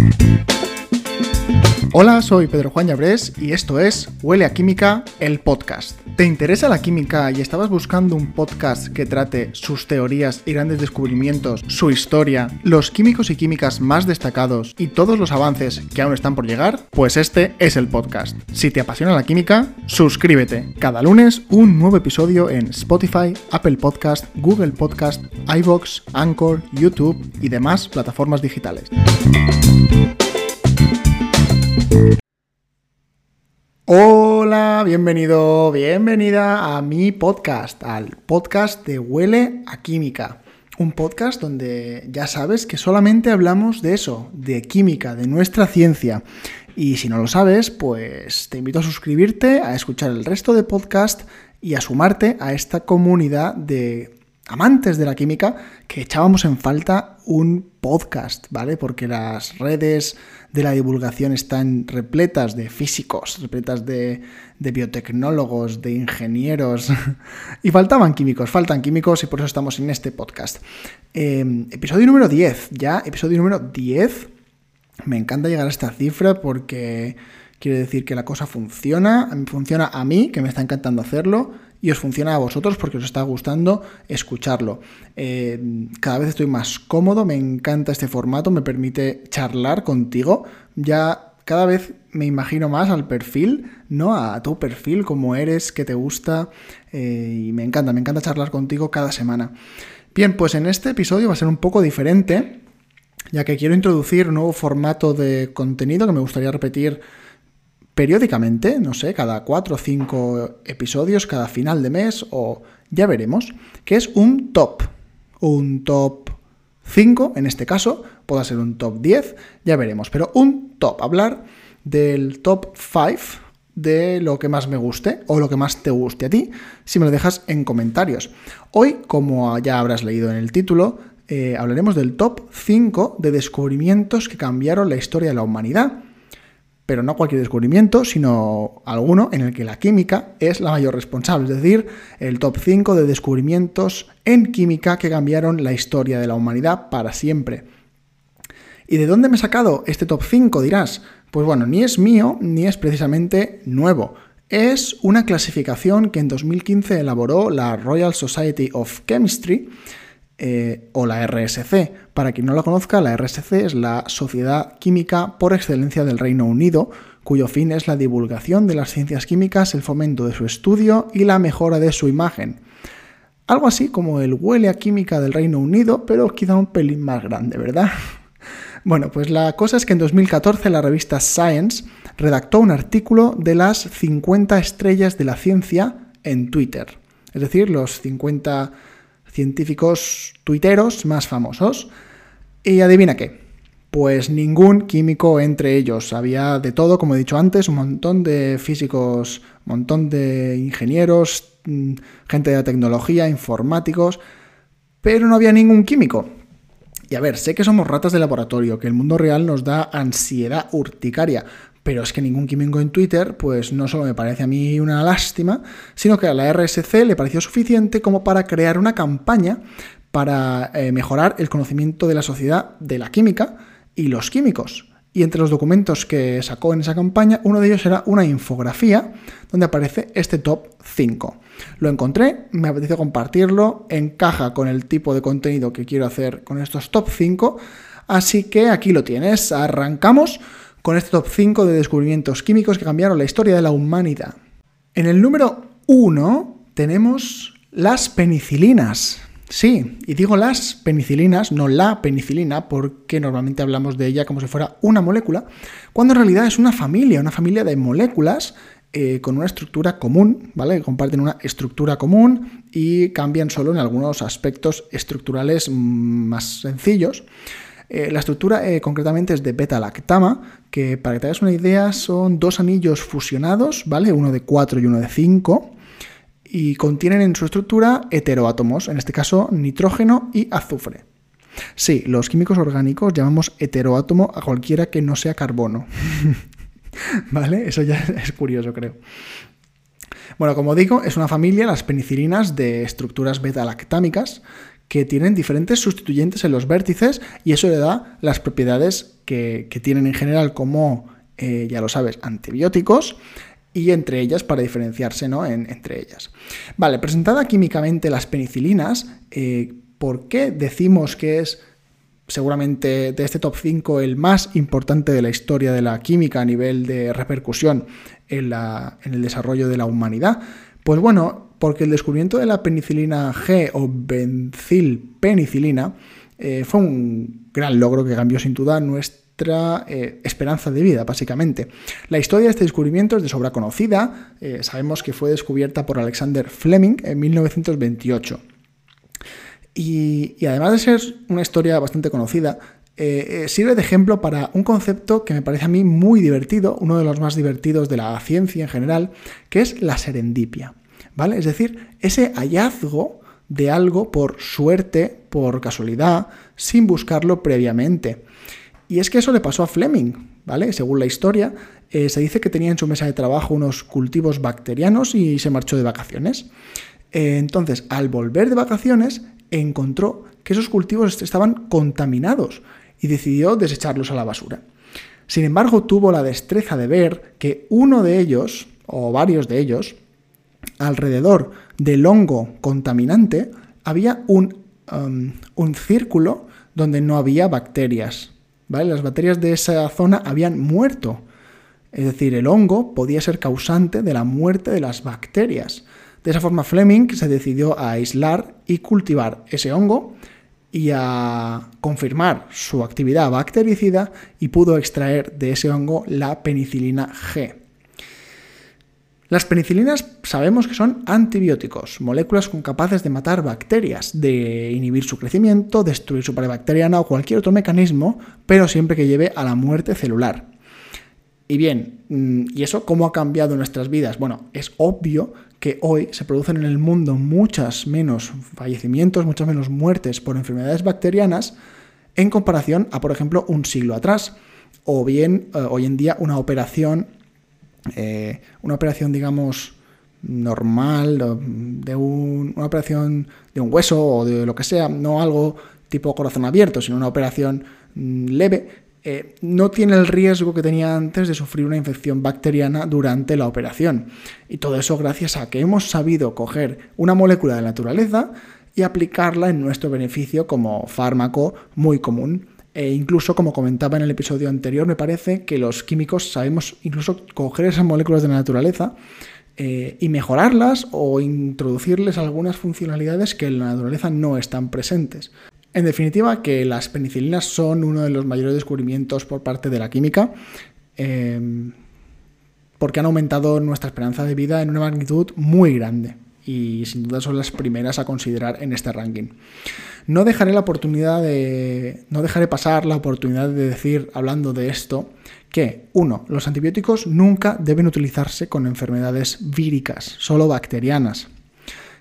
Música Hola, soy Pedro Juan Llabrés y esto es Huele a Química, el podcast. ¿Te interesa la química y estabas buscando un podcast que trate sus teorías y grandes descubrimientos, su historia, los químicos y químicas más destacados y todos los avances que aún están por llegar? Pues este es el podcast. Si te apasiona la química, suscríbete. Cada lunes un nuevo episodio en Spotify, Apple Podcast, Google Podcast, iVoox, Anchor, YouTube y demás plataformas digitales. Hola, bienvenido, bienvenida a mi podcast, al podcast de Huele a Química. Un podcast donde ya sabes que solamente hablamos de eso, de química, de nuestra ciencia. Y si no lo sabes, pues te invito a suscribirte, a escuchar el resto de podcast y a sumarte a esta comunidad de amantes de la química que echábamos en falta un podcast, ¿vale? Porque las redes de la divulgación están repletas de físicos, repletas de, biotecnólogos, de ingenieros, y faltaban químicos, faltan químicos y por eso estamos en este podcast. Em, episodio número 10, ya, episodio número 10. Me encanta llegar a esta cifra porque quiere decir que la cosa funciona, funciona a mí, que me está encantando hacerlo, y os funciona a vosotros porque os está gustando escucharlo. Eh, cada vez estoy más cómodo, me encanta este formato, me permite charlar contigo. Ya cada vez me imagino más al perfil, ¿no? A tu perfil, cómo eres, qué te gusta. Eh, y me encanta, me encanta charlar contigo cada semana. Bien, pues en este episodio va a ser un poco diferente, ya que quiero introducir un nuevo formato de contenido que me gustaría repetir periódicamente, no sé, cada cuatro o cinco episodios, cada final de mes o ya veremos, que es un top. Un top 5, en este caso, puede ser un top 10, ya veremos, pero un top, hablar del top 5 de lo que más me guste o lo que más te guste a ti, si me lo dejas en comentarios. Hoy, como ya habrás leído en el título, eh, hablaremos del top 5 de descubrimientos que cambiaron la historia de la humanidad pero no cualquier descubrimiento, sino alguno en el que la química es la mayor responsable, es decir, el top 5 de descubrimientos en química que cambiaron la historia de la humanidad para siempre. ¿Y de dónde me he sacado este top 5? dirás. Pues bueno, ni es mío, ni es precisamente nuevo. Es una clasificación que en 2015 elaboró la Royal Society of Chemistry, eh, o la RSC. Para quien no la conozca, la RSC es la Sociedad Química por excelencia del Reino Unido, cuyo fin es la divulgación de las ciencias químicas, el fomento de su estudio y la mejora de su imagen. Algo así como el huele a química del Reino Unido, pero quizá un pelín más grande, ¿verdad? Bueno, pues la cosa es que en 2014 la revista Science redactó un artículo de las 50 estrellas de la ciencia en Twitter. Es decir, los 50 científicos tuiteros más famosos. Y adivina qué. Pues ningún químico entre ellos. Había de todo, como he dicho antes, un montón de físicos, un montón de ingenieros, mm, gente de la tecnología, informáticos, pero no había ningún químico. Y a ver, sé que somos ratas de laboratorio, que el mundo real nos da ansiedad urticaria, pero es que ningún químico en Twitter, pues no solo me parece a mí una lástima, sino que a la RSC le pareció suficiente como para crear una campaña para eh, mejorar el conocimiento de la sociedad de la química y los químicos. Y entre los documentos que sacó en esa campaña, uno de ellos era una infografía donde aparece este top 5. Lo encontré, me apeteció compartirlo, encaja con el tipo de contenido que quiero hacer con estos top 5, así que aquí lo tienes, arrancamos con este top 5 de descubrimientos químicos que cambiaron la historia de la humanidad. En el número 1 tenemos las penicilinas. Sí, y digo las penicilinas, no la penicilina, porque normalmente hablamos de ella como si fuera una molécula, cuando en realidad es una familia, una familia de moléculas eh, con una estructura común, ¿vale? Comparten una estructura común y cambian solo en algunos aspectos estructurales más sencillos. Eh, la estructura eh, concretamente es de beta-lactama, que para que te hagas una idea son dos anillos fusionados, ¿vale? Uno de 4 y uno de 5, y contienen en su estructura heteroátomos, en este caso nitrógeno y azufre. Sí, los químicos orgánicos llamamos heteroátomo a cualquiera que no sea carbono. ¿Vale? Eso ya es curioso, creo. Bueno, como digo, es una familia, las penicilinas, de estructuras beta-lactámicas, que tienen diferentes sustituyentes en los vértices y eso le da las propiedades que, tienen en general como, eh, ya lo sabes, antibióticos y entre ellas para diferenciarse ¿no? entre ellas. Vale, presentada químicamente las penicilinas, eh, ¿por qué decimos que es seguramente de este top 5 el más importante de la historia de la química a nivel de repercusión en, la, en el desarrollo de la humanidad? Pues bueno, porque el descubrimiento de la penicilina G o bencilpenicilina eh, fue un gran logro que cambió sin duda nuestra eh, esperanza de vida, básicamente. La historia de este descubrimiento es de sobra conocida. Eh, sabemos que fue descubierta por Alexander Fleming en 1928. Y, y además de ser una historia bastante conocida, sirve de ejemplo para un concepto que me parece a mí muy divertido, uno de los más divertidos de la ciencia en general, que es la serendipia. Es decir, ese hallazgo de algo por suerte, por casualidad, sin buscarlo previamente. Y es que eso le pasó a Fleming, ¿vale? Según la historia, eh, se dice que tenía en su mesa de trabajo unos cultivos bacterianos y se marchó de vacaciones. Eh, entonces, al volver de vacaciones, encontró que esos cultivos estaban contaminados y decidió desecharlos a la basura. Sin embargo, tuvo la destreza de ver que uno de ellos, o varios de ellos, alrededor del hongo contaminante había un, um, un círculo donde no había bacterias. ¿vale? Las bacterias de esa zona habían muerto. Es decir, el hongo podía ser causante de la muerte de las bacterias. De esa forma, Fleming se decidió a aislar y cultivar ese hongo y a confirmar su actividad bactericida y pudo extraer de ese hongo la penicilina G. Las penicilinas sabemos que son antibióticos, moléculas capaces de matar bacterias, de inhibir su crecimiento, destruir su pared bacteriana o cualquier otro mecanismo, pero siempre que lleve a la muerte celular. Y bien, mm, ¿y eso cómo ha cambiado nuestras vidas? Bueno, es obvio que hoy se producen en el mundo muchas menos fallecimientos, muchas menos muertes por enfermedades bacterianas en comparación a, por ejemplo, un siglo atrás. O bien, eh, hoy en día, una operación eh, una operación, digamos, normal, de una operación de un hueso o de lo que sea, no algo tipo corazón abierto, sino una operación mm, leve, eh, no tiene el riesgo que tenía antes de sufrir una infección bacteriana durante la operación. Y todo eso gracias a que hemos sabido coger una molécula de la naturaleza y aplicarla en nuestro beneficio como fármaco muy común. E incluso, como comentaba en el episodio anterior, me parece que los químicos sabemos incluso coger esas moléculas de la naturaleza eh, y mejorarlas o introducirles algunas funcionalidades que en la naturaleza no están presentes. En definitiva, que las penicilinas son uno de los mayores descubrimientos por parte de la química. Em, porque han aumentado nuestra esperanza de vida en una magnitud muy grande y sin duda son las primeras a considerar en este ranking. No dejaré la oportunidad de. No dejaré pasar la oportunidad de decir, hablando de esto, que, uno, los antibióticos nunca deben utilizarse con enfermedades víricas, solo bacterianas,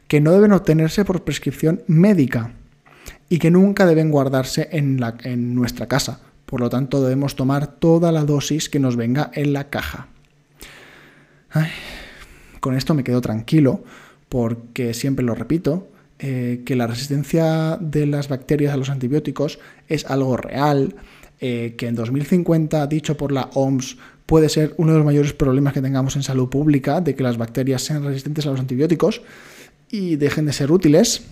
que no deben obtenerse por prescripción médica y que nunca deben guardarse en, la, en nuestra casa. Por lo tanto, debemos tomar toda la dosis que nos venga en la caja. con esto me quedo tranquilo, porque siempre lo repito, eh, que la resistencia de las bacterias a los antibióticos es algo real, eh, que en 2050, dicho por la OMS, puede ser uno de los mayores problemas que tengamos en salud pública, de que las bacterias sean resistentes a los antibióticos y dejen de ser útiles,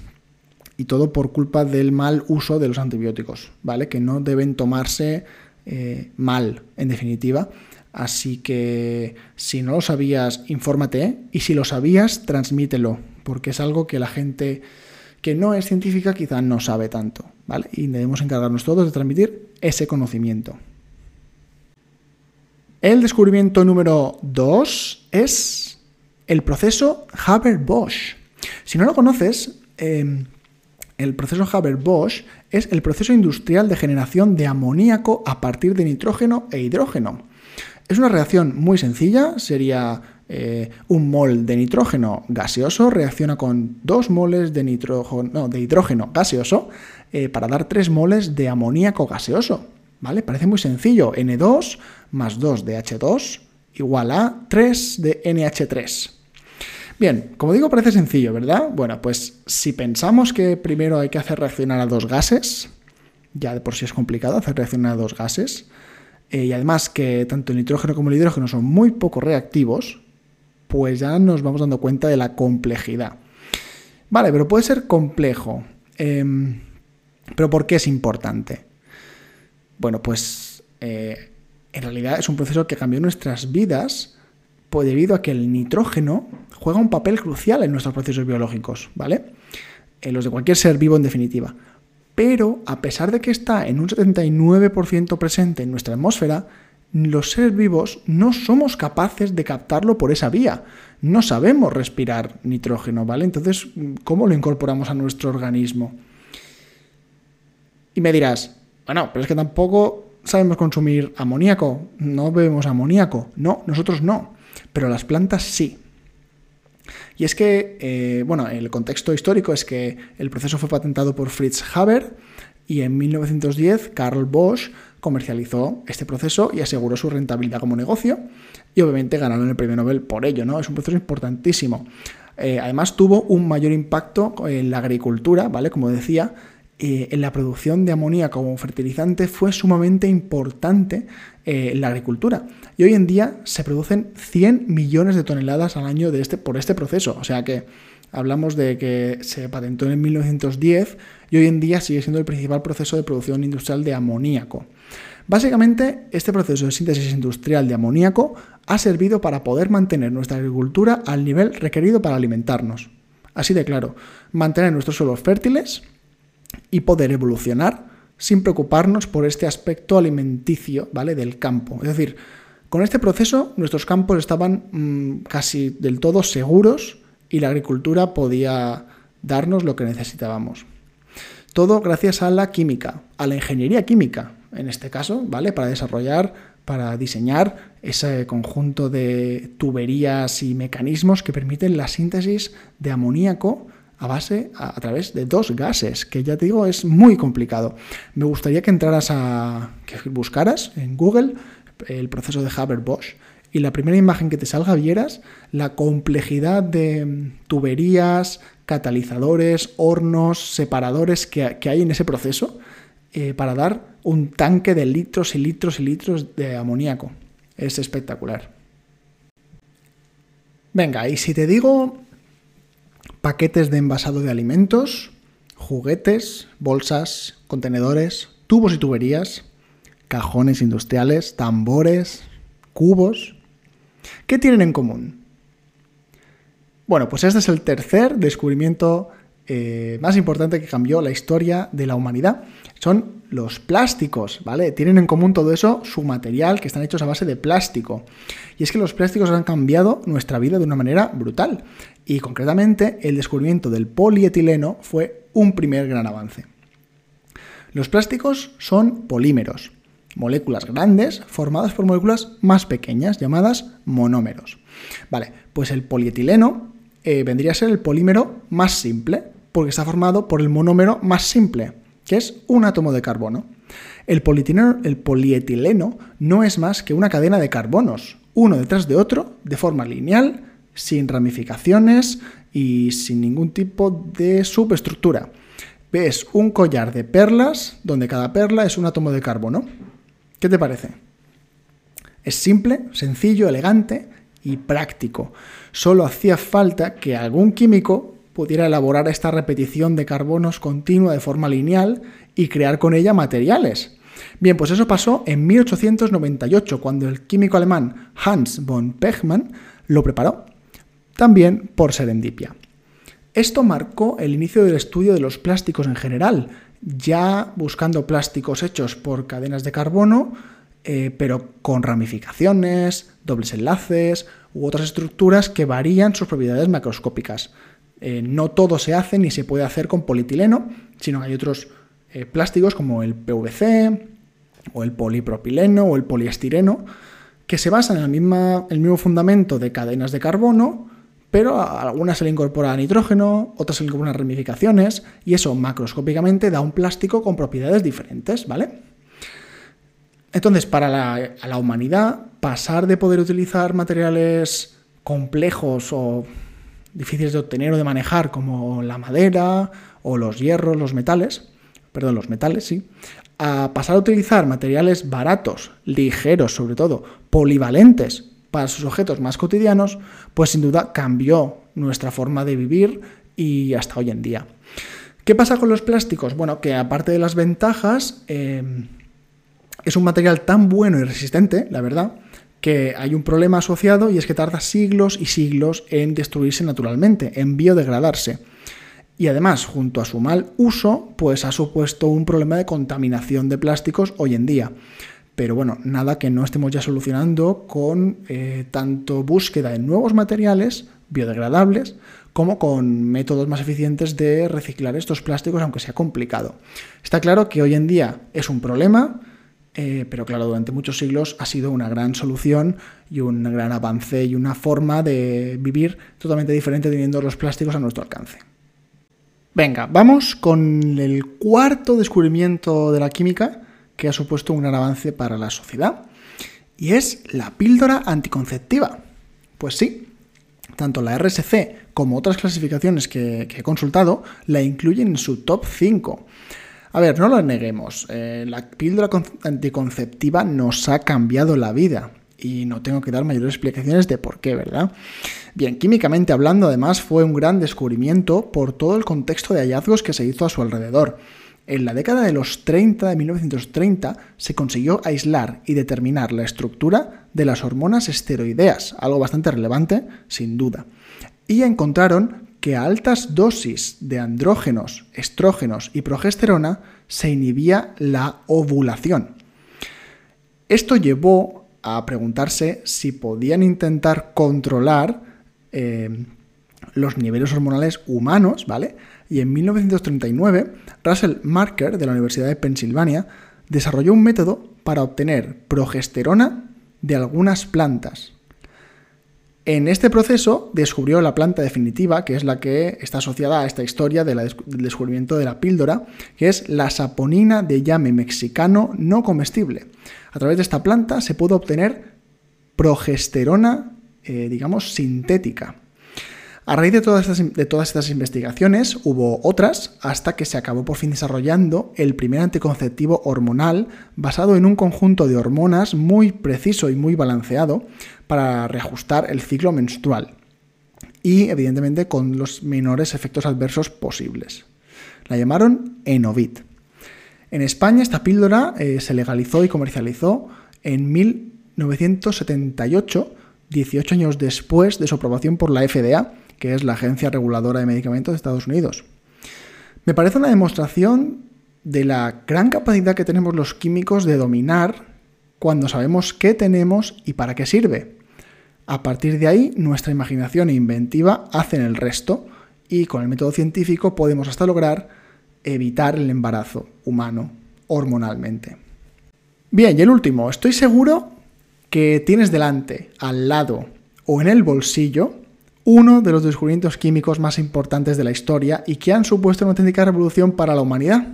y todo por culpa del mal uso de los antibióticos, ¿vale? Que no deben tomarse eh, mal, en definitiva. Así que si no lo sabías, infórmate y si lo sabías, transmítelo porque es algo que la gente que no es científica quizá no sabe tanto, ¿vale? Y debemos encargarnos todos de transmitir ese conocimiento. El descubrimiento número 2 es el proceso Haber-Bosch. Si no lo conoces, em, el proceso Haber-Bosch es el proceso industrial de generación de amoníaco a partir de nitrógeno e hidrógeno. Es una reacción muy sencilla, sería eh, un mol de nitrógeno gaseoso reacciona con dos moles de, hidrógeno gaseoso eh, para dar tres moles de amoníaco gaseoso. ¿Vale? Parece muy sencillo. N2 más 2 de H2 igual a 3 de NH3. Bien, como digo, parece sencillo, ¿verdad? Bueno, pues si pensamos que primero hay que hacer reaccionar a dos gases, ya de por sí es complicado hacer reaccionar a dos gases, eh, y además que tanto el nitrógeno como el hidrógeno son muy poco reactivos, pues ya nos vamos dando cuenta de la complejidad. Vale, pero puede ser complejo. Em, pero ¿por qué es importante? Bueno, pues eh, en realidad es un proceso que cambió nuestras vidas pues, debido a que el nitrógeno juega un papel crucial en nuestros procesos biológicos, ¿vale? En los de cualquier ser vivo en definitiva. Pero a pesar de que está en un 79% presente en nuestra atmósfera, los seres vivos no somos capaces de captarlo por esa vía. No sabemos respirar nitrógeno, ¿vale? Entonces, ¿cómo lo incorporamos a nuestro organismo? Y me dirás, bueno, pero es que tampoco sabemos consumir amoníaco, no bebemos amoníaco. No, nosotros no, pero las plantas sí. Y es que, eh, bueno, el contexto histórico es que el proceso fue patentado por Fritz Haber y en 1910 Carl Bosch comercializó este proceso y aseguró su rentabilidad como negocio y obviamente ganaron el premio Nobel por ello, ¿no? Es un proceso importantísimo. Eh, además tuvo un mayor impacto en la agricultura, ¿vale? Como decía, eh, en la producción de amoníaco como fertilizante fue sumamente importante eh, en la agricultura. Y hoy en día se producen 100 millones de toneladas al año este, por este proceso. O sea que hablamos de que se patentó en 1910 y hoy en día sigue siendo el principal proceso de producción industrial de amoníaco. Básicamente, este proceso de síntesis industrial de amoníaco ha servido para poder mantener nuestra agricultura al nivel requerido para alimentarnos. Así de claro, mantener nuestros suelos fértiles, y poder evolucionar sin preocuparnos por este aspecto alimenticio, ¿vale? Del campo. Es decir, con este proceso nuestros campos estaban mm, casi del todo seguros y la agricultura podía darnos lo que necesitábamos. Todo gracias a la química, a la ingeniería química, en este caso, ¿vale? Para desarrollar, para diseñar ese conjunto de tuberías y mecanismos que permiten la síntesis de amoníaco a base, a, través de dos gases, que ya te digo es muy complicado. Me gustaría que entraras a, que buscaras en Google el proceso de Haber-Bosch y la primera imagen que te salga vieras la complejidad de tuberías, catalizadores, hornos, separadores que, hay en ese proceso eh, para dar un tanque de litros y litros y litros de amoníaco. Es espectacular. Venga, y si te digo paquetes de envasado de alimentos, juguetes, bolsas, contenedores, tubos y tuberías, cajones industriales, tambores, cubos. ¿Qué tienen en común? Bueno, pues este es el tercer descubrimiento eh, más importante que cambió la historia de la humanidad. Son los plásticos, ¿vale? Tienen en común todo eso, su material, que están hechos a base de plástico. Y es que los plásticos han cambiado nuestra vida de una manera brutal. Y concretamente, el descubrimiento del polietileno fue un primer gran avance. Los plásticos son polímeros, moléculas grandes formadas por moléculas más pequeñas llamadas monómeros. Vale, pues el polietileno eh, vendría a ser el polímero más simple, porque está formado por el monómero más simple, que es un átomo de carbono. El, el polietileno no es más que una cadena de carbonos, uno detrás de otro, de forma lineal, sin ramificaciones y sin ningún tipo de subestructura. Ves un collar de perlas donde cada perla es un átomo de carbono. ¿Qué te parece? Es simple, sencillo, elegante y práctico. Solo hacía falta que algún químico pudiera elaborar esta repetición de carbonos continua de forma lineal y crear con ella materiales. Bien, pues eso pasó en 1898, cuando el químico alemán Hans von Pechmann lo preparó, también por serendipia. Esto marcó el inicio del estudio de los plásticos en general, ya buscando plásticos hechos por cadenas de carbono, eh, pero con ramificaciones, dobles enlaces u otras estructuras que varían sus propiedades macroscópicas. Eh, no todo se hace ni se puede hacer con polietileno, sino que hay otros eh, plásticos como el PVC o el polipropileno o el poliestireno que se basan en el mismo fundamento de cadenas de carbono, pero a algunas se le incorpora nitrógeno, otras se le incorporan ramificaciones, y eso macroscópicamente da un plástico con propiedades diferentes, ¿vale? Entonces, para la humanidad, pasar de poder utilizar materiales complejos o difíciles de obtener o de manejar, como la madera o los hierros, los metales, perdón, los metales, sí, a pasar a utilizar materiales baratos, ligeros sobre todo, polivalentes para sus objetos más cotidianos, pues sin duda cambió nuestra forma de vivir y hasta hoy en día. ¿Qué pasa con los plásticos? Bueno, que aparte de las ventajas, eh, es un material tan bueno y resistente, la verdad, que hay un problema asociado y es que tarda siglos y siglos en destruirse naturalmente, en biodegradarse. Y además, junto a su mal uso, pues ha supuesto un problema de contaminación de plásticos hoy en día. Pero bueno, nada que no estemos ya solucionando con eh, tanto búsqueda de nuevos materiales biodegradables como con métodos más eficientes de reciclar estos plásticos, aunque sea complicado. Está claro que hoy en día es un problema, eh, pero claro, durante muchos siglos ha sido una gran solución y un gran avance y una forma de vivir totalmente diferente teniendo los plásticos a nuestro alcance. Venga, vamos con el cuarto descubrimiento de la química que ha supuesto un gran avance para la sociedad y es la píldora anticonceptiva. Pues sí, tanto la RSC como otras clasificaciones que, que he consultado la incluyen en su top 5. A ver, no lo neguemos, eh, la píldora anticonceptiva nos ha cambiado la vida y no tengo que dar mayores explicaciones de por qué, ¿verdad? Bien, químicamente hablando, además, fue un gran descubrimiento por todo el contexto de hallazgos que se hizo a su alrededor. En la década de los 30, de 1930, se consiguió aislar y determinar la estructura de las hormonas esteroideas, algo bastante relevante, sin duda. Y encontraron que a altas dosis de andrógenos, estrógenos y progesterona se inhibía la ovulación. Esto llevó a preguntarse si podían intentar controlar eh, los niveles hormonales humanos, ¿vale? Y en 1939, Russell Marker de la Universidad de Pensilvania desarrolló un método para obtener progesterona de algunas plantas. En este proceso descubrió la planta definitiva, que es la que está asociada a esta historia del descubrimiento de la píldora, que es la saponina de llame mexicano no comestible. A través de esta planta se puede obtener progesterona, eh, digamos, sintética. A raíz de todas estas investigaciones hubo otras hasta que se acabó por fin desarrollando el primer anticonceptivo hormonal basado en un conjunto de hormonas muy preciso y muy balanceado para reajustar el ciclo menstrual y evidentemente con los menores efectos adversos posibles. La llamaron Enovit. En España esta píldora eh, se legalizó y comercializó en 1978, 18 años después de su aprobación por la FDA que es la Agencia Reguladora de Medicamentos de Estados Unidos. Me parece una demostración de la gran capacidad que tenemos los químicos de dominar cuando sabemos qué tenemos y para qué sirve. A partir de ahí, nuestra imaginación e inventiva hacen el resto y con el método científico podemos hasta lograr evitar el embarazo humano hormonalmente. Bien, y el último, estoy seguro que tienes delante, al lado o en el bolsillo uno de los descubrimientos químicos más importantes de la historia y que han supuesto una auténtica revolución para la humanidad.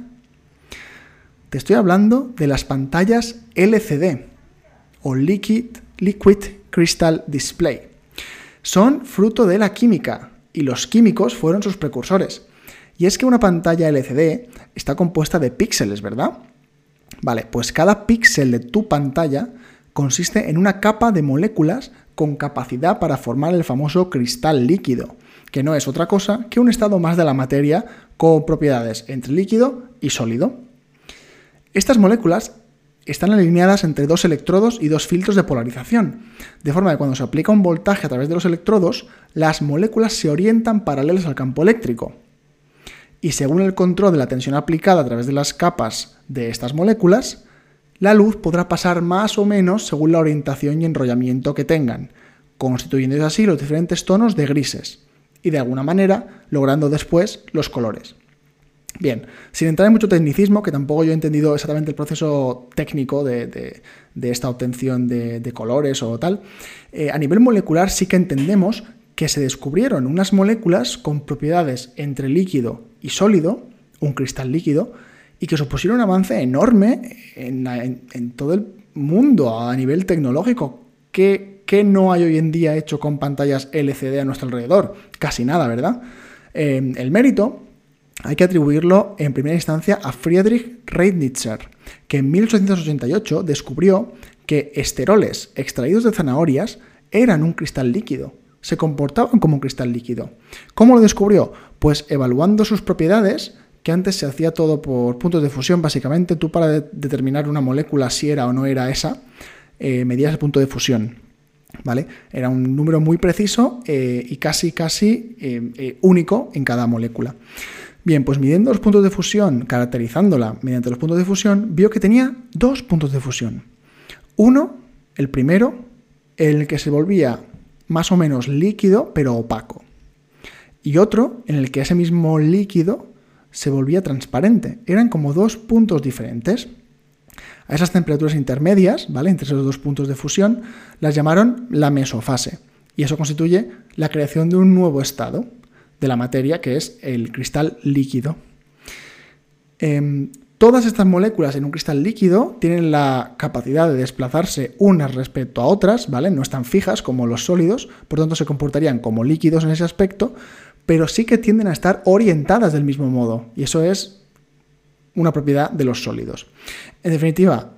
Te estoy hablando de las pantallas LCD o Liquid, Liquid Crystal Display. Son fruto de la química y los químicos fueron sus precursores. Y es que una pantalla LCD está compuesta de píxeles, ¿verdad? Vale, pues cada píxel de tu pantalla consiste en una capa de moléculas con capacidad para formar el famoso cristal líquido, que no es otra cosa que un estado más de la materia con propiedades entre líquido y sólido. Estas moléculas están alineadas entre dos electrodos y dos filtros de polarización, de forma que cuando se aplica un voltaje a través de los electrodos, las moléculas se orientan paralelas al campo eléctrico. Y según el control de la tensión aplicada a través de las capas de estas moléculas, la luz podrá pasar más o menos según la orientación y enrollamiento que tengan, constituyendo así los diferentes tonos de grises, y de alguna manera logrando después los colores. Bien, sin entrar en mucho tecnicismo, que tampoco yo he entendido exactamente el proceso técnico de, esta obtención de, colores o tal, eh, a nivel molecular sí que entendemos que se descubrieron unas moléculas con propiedades entre líquido y sólido, un cristal líquido, y que supusieron un avance enorme en, todo el mundo a nivel tecnológico. ¿Qué, ¿qué no hay hoy en día hecho con pantallas LCD a nuestro alrededor? Casi nada, ¿verdad? Eh, el mérito hay que atribuirlo en primera instancia a Friedrich Reitnitzer, que en 1888 descubrió que esteroles extraídos de zanahorias eran un cristal líquido, se comportaban como un cristal líquido. ¿Cómo lo descubrió? Pues evaluando sus propiedades, que antes se hacía todo por puntos de fusión, básicamente tú para determinar una molécula si era o no era esa, eh, medías el punto de fusión. ¿Vale? Era un número muy preciso eh, y casi, casi eh, único en cada molécula. Bien, pues midiendo los puntos de fusión, caracterizándola mediante los puntos de fusión, vio que tenía dos puntos de fusión. Uno, el primero, el que se volvía más o menos líquido, pero opaco. Y otro, en el que ese mismo líquido se volvía transparente. Eran como dos puntos diferentes. A esas temperaturas intermedias, ¿vale? Entre esos dos puntos de fusión, las llamaron la mesofase. Y eso constituye la creación de un nuevo estado de la materia, que es el cristal líquido. Em, todas estas moléculas en un cristal líquido tienen la capacidad de desplazarse unas respecto a otras, ¿vale? No están fijas como los sólidos, por tanto se comportarían como líquidos en ese aspecto, pero sí que tienden a estar orientadas del mismo modo, y eso es una propiedad de los sólidos. En definitiva,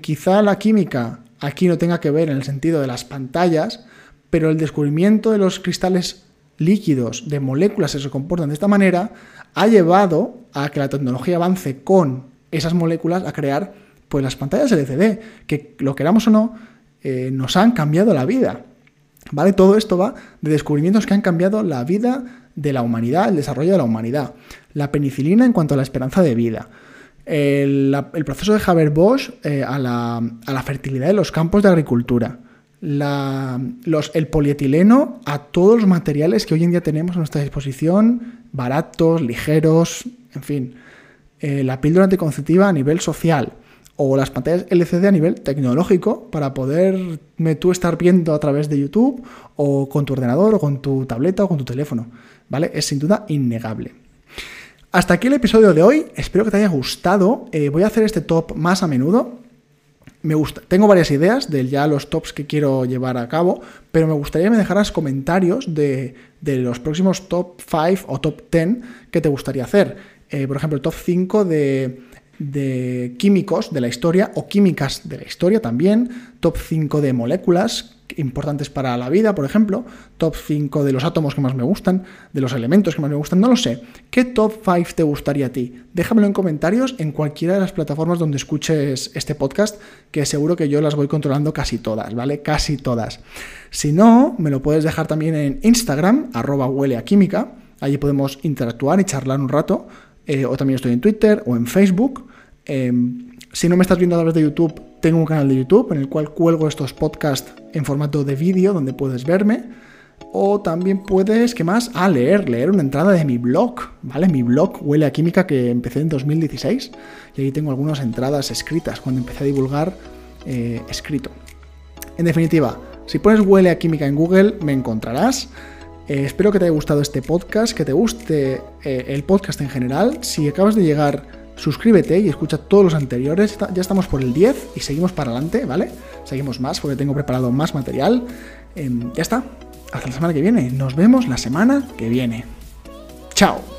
quizá la química aquí no tenga que ver en el sentido de las pantallas, pero el descubrimiento de los cristales líquidos de moléculas que se comportan de esta manera ha llevado a que la tecnología avance con esas moléculas a crear pues las pantallas LCD, que lo queramos o no, eh, nos han cambiado la vida. ¿Vale? Todo esto va de descubrimientos que han cambiado la vida de la humanidad, el desarrollo de la humanidad. La penicilina en cuanto a la esperanza de vida. El, proceso de Haber-Bosch eh, a, la, a la fertilidad de los campos de agricultura el polietileno a todos los materiales que hoy en día tenemos a nuestra disposición, baratos, ligeros, en fin, eh, la píldora anticonceptiva a nivel social o las pantallas LCD a nivel tecnológico para poderme tú estar viendo a través de YouTube o con tu ordenador o con tu tableta o con tu teléfono, ¿vale? Es sin duda innegable. Hasta aquí el episodio de hoy, espero que te haya gustado, eh, voy a hacer este top más a menudo, me tengo varias ideas de ya los tops que quiero llevar a cabo, pero me gustaría que me dejaras comentarios de, los próximos top 5 o top 10 que te gustaría hacer. Eh, por ejemplo, el top 5 de, de químicos de la historia o químicas de la historia también, top 5 de moléculas importantes para la vida, por ejemplo, top 5 de los átomos que más me gustan, de los elementos que más me gustan, no lo sé. ¿Qué top 5 te gustaría a ti? Déjamelo en comentarios en cualquiera de las plataformas donde escuches este podcast, que seguro que yo las voy controlando casi todas, ¿vale? Casi todas. Si no, me lo puedes dejar también en Instagram, arroba huele a química, allí podemos interactuar y charlar un rato, eh, o también estoy en Twitter o en Facebook. Em, si no me estás viendo a través de YouTube, tengo un canal de YouTube en el cual cuelgo estos podcasts en formato de vídeo donde puedes verme. O también puedes, ¿qué más? Ah, leer, leer una entrada de mi blog, ¿vale? Mi blog Huele a Química que empecé en 2016 y ahí tengo algunas entradas escritas cuando empecé a divulgar eh, escrito. En definitiva, si pones Huele a Química en Google me encontrarás. Eh, espero que te haya gustado este podcast, que te guste eh, el podcast en general. Si acabas de llegar suscríbete y escucha todos los anteriores. Ya estamos por el 10 y seguimos para adelante, ¿vale? Seguimos más porque tengo preparado más material. Em, ya está. Hasta la semana que viene. Nos vemos la semana que viene. Chao.